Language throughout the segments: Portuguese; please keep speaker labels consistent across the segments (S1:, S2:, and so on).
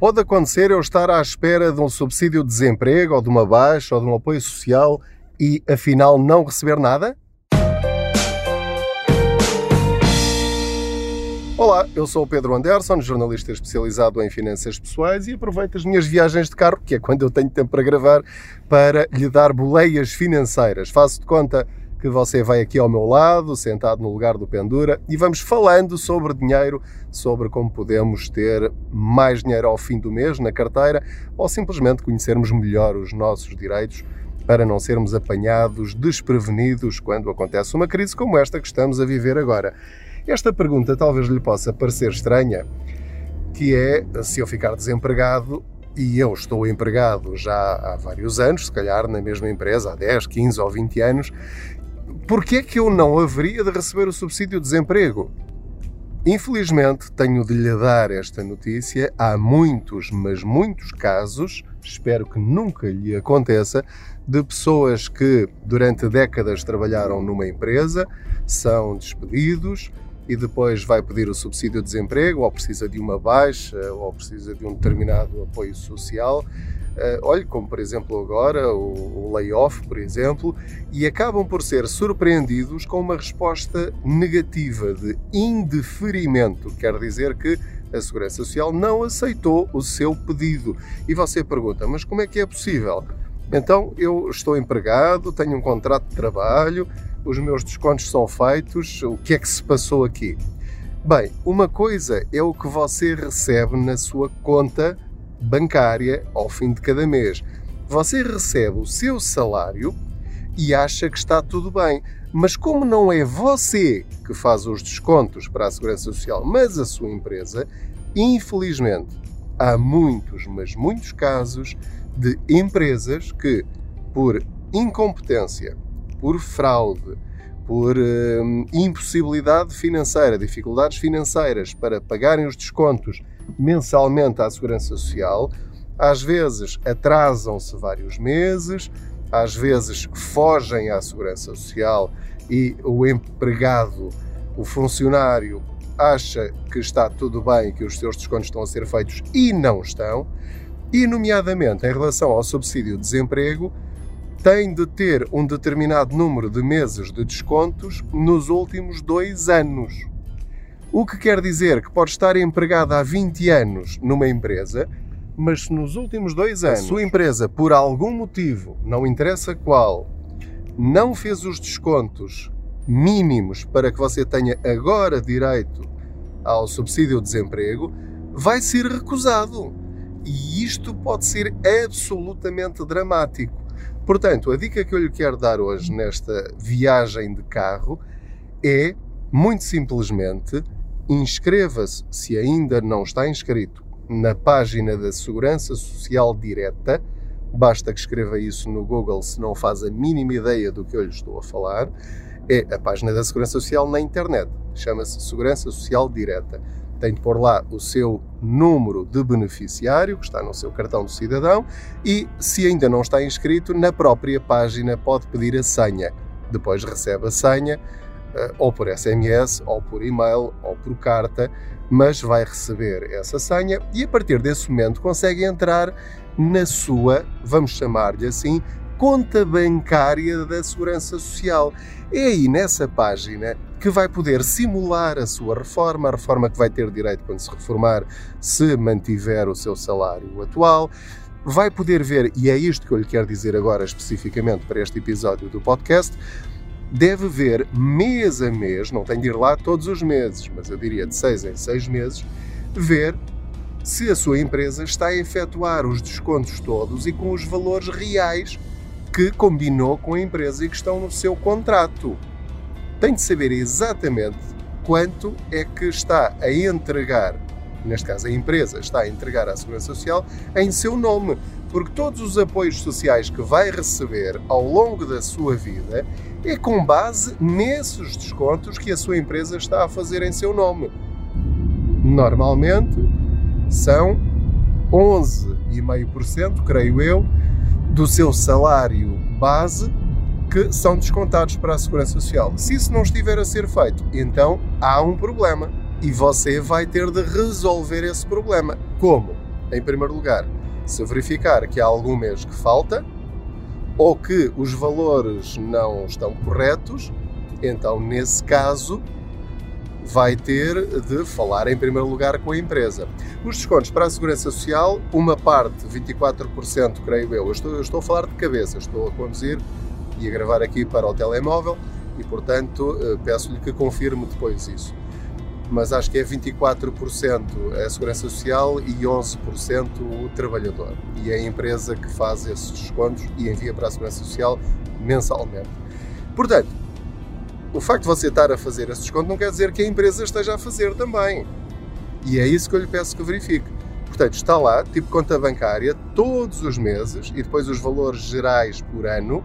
S1: Pode acontecer eu estar à espera de um subsídio de desemprego ou de uma baixa ou de um apoio social e afinal não receber nada? Olá, eu sou o Pedro Anderson, jornalista especializado em finanças pessoais e aproveito as minhas viagens de carro, que é quando eu tenho tempo para gravar, para lhe dar boleias financeiras. Faço de conta que você vai aqui ao meu lado, sentado no lugar do Pendura, e vamos falando sobre dinheiro, sobre como podemos ter mais dinheiro ao fim do mês na carteira ou simplesmente conhecermos melhor os nossos direitos para não sermos apanhados desprevenidos quando acontece uma crise como esta que estamos a viver agora. Esta pergunta talvez lhe possa parecer estranha, que é se eu ficar desempregado e eu estou empregado já há vários anos, se calhar na mesma empresa há 10, 15 ou 20 anos, Porquê é que eu não haveria de receber o subsídio de desemprego? Infelizmente, tenho de lhe dar esta notícia. Há muitos, mas muitos casos, espero que nunca lhe aconteça, de pessoas que durante décadas trabalharam numa empresa, são despedidos e depois vai pedir o subsídio de desemprego, ou precisa de uma baixa, ou precisa de um determinado apoio social Uh, olhe, como por exemplo agora o, o layoff, por exemplo, e acabam por ser surpreendidos com uma resposta negativa de indeferimento. Quer dizer que a Segurança Social não aceitou o seu pedido. E você pergunta, mas como é que é possível? Então, eu estou empregado, tenho um contrato de trabalho, os meus descontos são feitos, o que é que se passou aqui? Bem, uma coisa é o que você recebe na sua conta bancária ao fim de cada mês. Você recebe o seu salário e acha que está tudo bem. Mas como não é você que faz os descontos para a Segurança Social, mas a sua empresa, infelizmente há muitos, mas muitos casos de empresas que, por incompetência, por fraude, por hum, impossibilidade financeira, dificuldades financeiras para pagarem os descontos mensalmente à Segurança Social. Às vezes atrasam-se vários meses, às vezes fogem à Segurança Social e o empregado, o funcionário, acha que está tudo bem, que os seus descontos estão a ser feitos e não estão. E, nomeadamente, em relação ao subsídio de desemprego, tem de ter um determinado número de meses de descontos nos últimos dois anos. O que quer dizer que pode estar empregado há 20 anos numa empresa, mas se nos últimos dois anos a sua empresa, por algum motivo, não interessa qual, não fez os descontos mínimos para que você tenha agora direito ao subsídio de desemprego, vai ser recusado. E isto pode ser absolutamente dramático. Portanto, a dica que eu lhe quero dar hoje nesta viagem de carro é, muito simplesmente, inscreva-se, se ainda não está inscrito, na página da Segurança Social Direta. Basta que escreva isso no Google se não faz a mínima ideia do que eu lhe estou a falar. É a página da Segurança Social na internet. Chama-se Segurança Social Direta. Tem de pôr lá o seu número de beneficiário, que está no seu cartão do cidadão, e se ainda não está inscrito, na própria página pode pedir a senha. Depois recebe a senha ou por SMS, ou por e-mail, ou por carta, mas vai receber essa senha e a partir desse momento consegue entrar na sua, vamos chamar-lhe assim, conta bancária da Segurança Social. É aí nessa página que vai poder simular a sua reforma, a reforma que vai ter direito quando se reformar, se mantiver o seu salário atual. Vai poder ver, e é isto que eu lhe quero dizer agora especificamente para este episódio do podcast, deve ver mês a mês, não tem de ir lá todos os meses, mas eu diria de seis em seis meses, ver se a sua empresa está a efetuar os descontos todos e com os valores reais que combinou com a empresa e que estão no seu contrato. Tem de saber exatamente quanto é que está a entregar, neste caso a empresa está a entregar à Segurança Social em seu nome, porque todos os apoios sociais que vai receber ao longo da sua vida é com base nesses descontos que a sua empresa está a fazer em seu nome. Normalmente são 11,5%, creio eu, do seu salário base que são descontados para a Segurança Social. Se isso não estiver a ser feito, então há um problema e você vai ter de resolver esse problema. Como? Em primeiro lugar, se verificar que há algum mês que falta ou que os valores não estão corretos, então nesse caso vai ter de falar em primeiro lugar com a empresa. Os descontos para a Segurança Social, uma parte, 24%, creio eu, eu estou, eu estou a falar de cabeça, estou a conduzir e a gravar aqui para o telemóvel e, portanto, eh, peço-lhe que confirme depois isso. Mas acho que é 24% a Segurança Social e 11% o trabalhador. E é a empresa que faz esses descontos e envia para a Segurança Social mensalmente. Portanto, o facto de você estar a fazer esse desconto não quer dizer que a empresa esteja a fazer também. E é isso que eu lhe peço que verifique. Portanto, está lá, tipo conta bancária, todos os meses e depois os valores gerais por ano,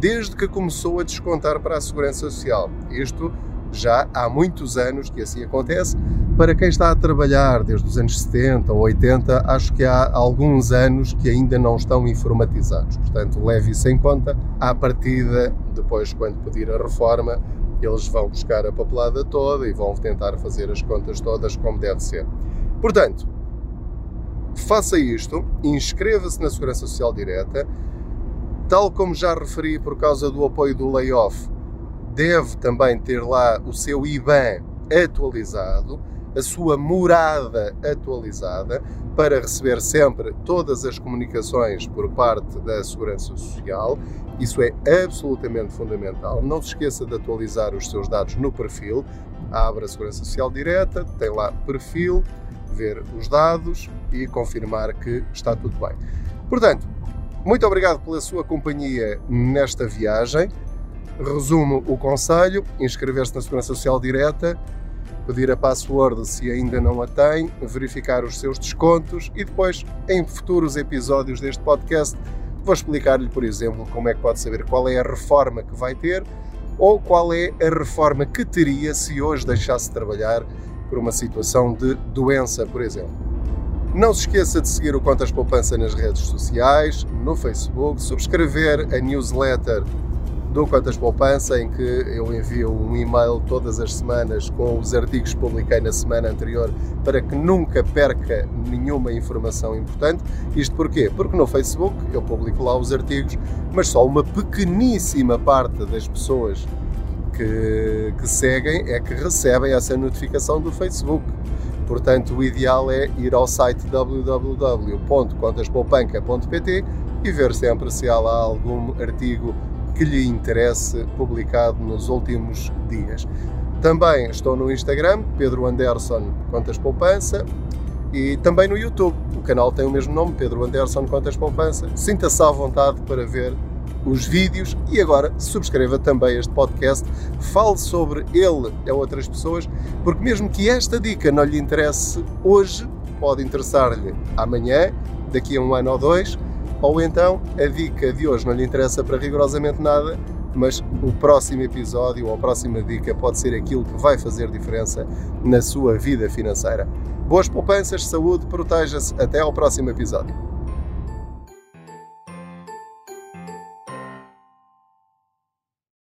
S1: desde que começou a descontar para a Segurança Social. Isto já há muitos anos que assim acontece. Para quem está a trabalhar desde os anos 70 ou 80, acho que há alguns anos que ainda não estão informatizados. Portanto, leve isso em conta. À partida, depois, quando pedir a reforma, eles vão buscar a papelada toda e vão tentar fazer as contas todas como deve ser. Portanto, faça isto, inscreva-se na Segurança Social Direta, tal como já referi por causa do apoio do layoff, deve também ter lá o seu IBAN atualizado, a sua morada atualizada, para receber sempre todas as comunicações por parte da Segurança Social. Isso é absolutamente fundamental. Não se esqueça de atualizar os seus dados no perfil. Abra a Segurança Social Direta, tem lá perfil, ver os dados e confirmar que está tudo bem. Portanto, muito obrigado pela sua companhia nesta viagem. Resumo o conselho: inscrever-se na Segurança Social Direta pedir a password se ainda não a tem, verificar os seus descontos e depois, em futuros episódios deste podcast, vou explicar-lhe, por exemplo, como é que pode saber qual é a reforma que vai ter ou qual é a reforma que teria se hoje deixasse de trabalhar por uma situação de doença, por exemplo. Não se esqueça de seguir o Contas Poupança nas redes sociais, no Facebook, subscrever a newsletter do Quantas Poupança, em que eu envio um e-mail todas as semanas com os artigos que publiquei na semana anterior para que nunca perca nenhuma informação importante. Isto porquê? Porque no Facebook eu publico lá os artigos, mas só uma pequeníssima parte das pessoas que, que seguem é que recebem essa notificação do Facebook. Portanto, o ideal é ir ao site www.contaspoupanca.pt e ver sempre se há lá algum artigo que lhe interesse publicado nos últimos dias. Também estou no Instagram, Pedro Anderson Contas Poupança, e também no YouTube. O canal tem o mesmo nome, Pedro Anderson Contas Poupança. Sinta-se à vontade para ver os vídeos e agora subscreva também este podcast, fale sobre ele a outras pessoas, porque mesmo que esta dica não lhe interesse hoje, pode interessar-lhe amanhã, daqui a um ano ou dois, ou então a dica de hoje não lhe interessa para rigorosamente nada, mas o próximo episódio ou a próxima dica pode ser aquilo que vai fazer diferença na sua vida financeira. Boas poupanças, saúde, proteja-se. Até ao próximo episódio.